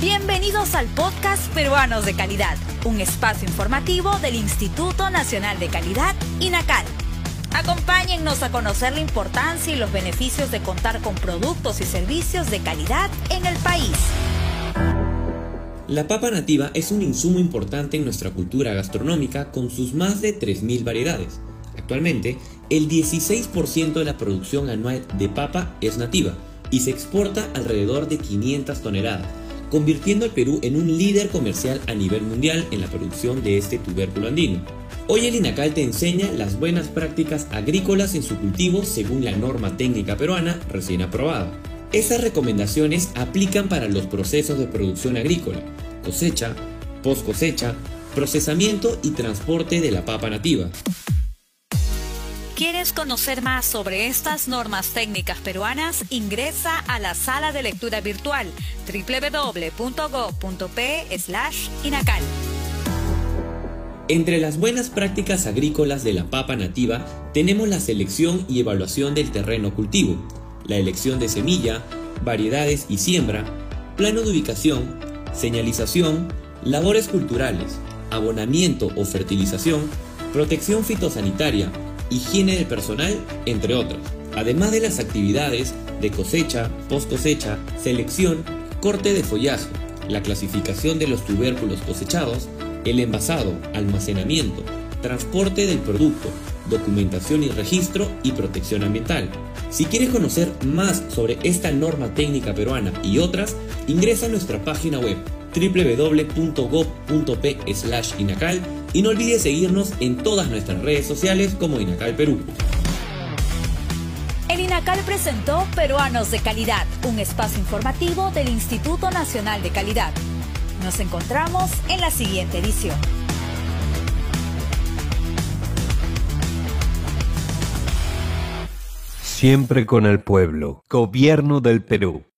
Bienvenidos al podcast Peruanos de Calidad, un espacio informativo del Instituto Nacional de Calidad, INACAL. Acompáñennos a conocer la importancia y los beneficios de contar con productos y servicios de calidad en el país. La papa nativa es un insumo importante en nuestra cultura gastronómica con sus más de 3.000 variedades. Actualmente, el 16% de la producción anual de papa es nativa y se exporta alrededor de 500 toneladas, convirtiendo al Perú en un líder comercial a nivel mundial en la producción de este tubérculo andino. Hoy el INACAL te enseña las buenas prácticas agrícolas en su cultivo según la norma técnica peruana recién aprobada. Esas recomendaciones aplican para los procesos de producción agrícola, cosecha, post cosecha, procesamiento y transporte de la papa nativa. ¿Quieres conocer más sobre estas normas técnicas peruanas? Ingresa a la sala de lectura virtual www.go.p/inacal. Entre las buenas prácticas agrícolas de la papa nativa tenemos la selección y evaluación del terreno cultivo, la elección de semilla, variedades y siembra, plano de ubicación, señalización, labores culturales, abonamiento o fertilización, protección fitosanitaria, higiene del personal, entre otras. Además de las actividades de cosecha, post cosecha, selección, corte de follaje, la clasificación de los tubérculos cosechados, el envasado, almacenamiento, transporte del producto, documentación y registro y protección ambiental. Si quieres conocer más sobre esta norma técnica peruana y otras, ingresa a nuestra página web www.gov.p/inacal y no olvides seguirnos en todas nuestras redes sociales como Inacal Perú. El INACAL presentó Peruanos de Calidad, un espacio informativo del Instituto Nacional de Calidad. Nos encontramos en la siguiente edición. Siempre con el pueblo. Gobierno del Perú.